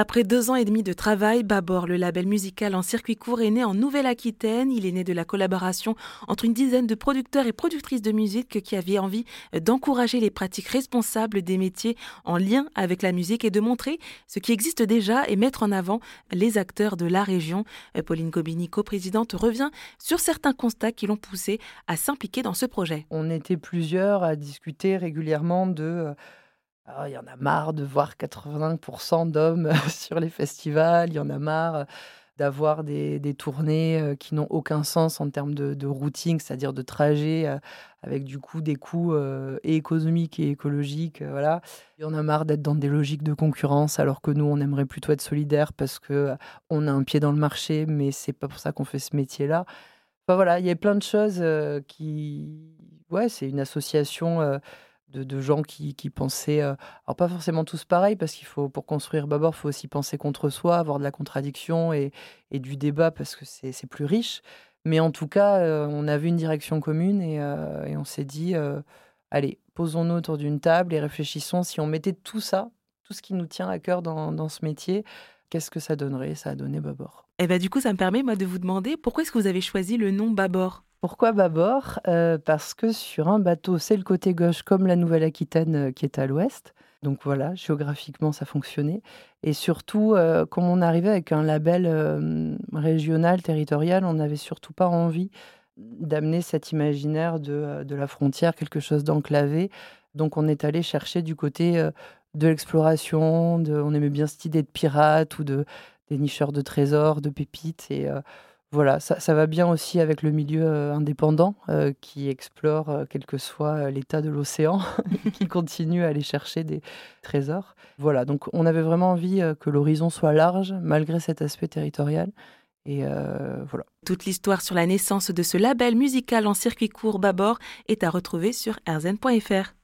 Après deux ans et demi de travail, Babor, le label musical en circuit court, est né en Nouvelle-Aquitaine. Il est né de la collaboration entre une dizaine de producteurs et productrices de musique qui avaient envie d'encourager les pratiques responsables des métiers en lien avec la musique et de montrer ce qui existe déjà et mettre en avant les acteurs de la région. Pauline Gobini, co-présidente, revient sur certains constats qui l'ont poussé à s'impliquer dans ce projet. On était plusieurs à discuter régulièrement de euh, ah, il y en a marre de voir 80% d'hommes sur les festivals. Il y en a marre d'avoir des, tournées qui n'ont aucun sens en termes de, routing, c'est-à-dire de trajet avec du coup des coûts économiques et écologiques. voilà. Il y en a marre d'être dans des logiques de concurrence alors que nous, on aimerait plutôt être solidaires parce que a un pied dans le marché, mais c'est pas pour ça qu'on fait ce métier-là. Enfin, voilà, il y a plein de choses qui... Ouais, c'est une association de, gens qui, pensaient, euh, alors pas forcément tous pareils, parce qu'il faut, pour construire Babor, il faut aussi penser contre soi, avoir de la contradiction et, du débat, parce que c'est plus riche. Mais en tout cas, euh, on avait une direction commune et, euh, on s'est dit, allez, posons-nous autour d'une table et réfléchissons, si on mettait tout ça, tout ce qui nous tient à cœur dans, dans ce métier, qu'est-ce que ça donnerait? Ça a donné Babor. Et eh ben, du coup, ça me permet, moi, de vous demander, pourquoi est-ce que vous avez choisi le nom Babor pourquoi bâbord? Euh, Parce que sur un bateau, c'est le côté gauche comme la Nouvelle-Aquitaine euh, qui est à l'ouest. Donc voilà, géographiquement, ça fonctionnait. Et surtout, euh, comme on arrivait avec un label régional, territorial, on n'avait surtout pas envie d'amener cet imaginaire de, la frontière, quelque chose d'enclavé. Donc on est allé chercher du côté de l'exploration, on aimait bien cette idée de pirate ou de dénicheurs de trésors, de pépites. Et voilà, ça, va bien aussi avec le milieu euh, indépendant euh, qui explore, euh, quel que soit l'état de l'océan, qui continue à aller chercher des trésors. Voilà, donc on avait vraiment envie que l'horizon soit large malgré cet aspect territorial. Et voilà. Toute l'histoire sur la naissance de ce label musical en circuit court Babord est à retrouver sur erzen.fr.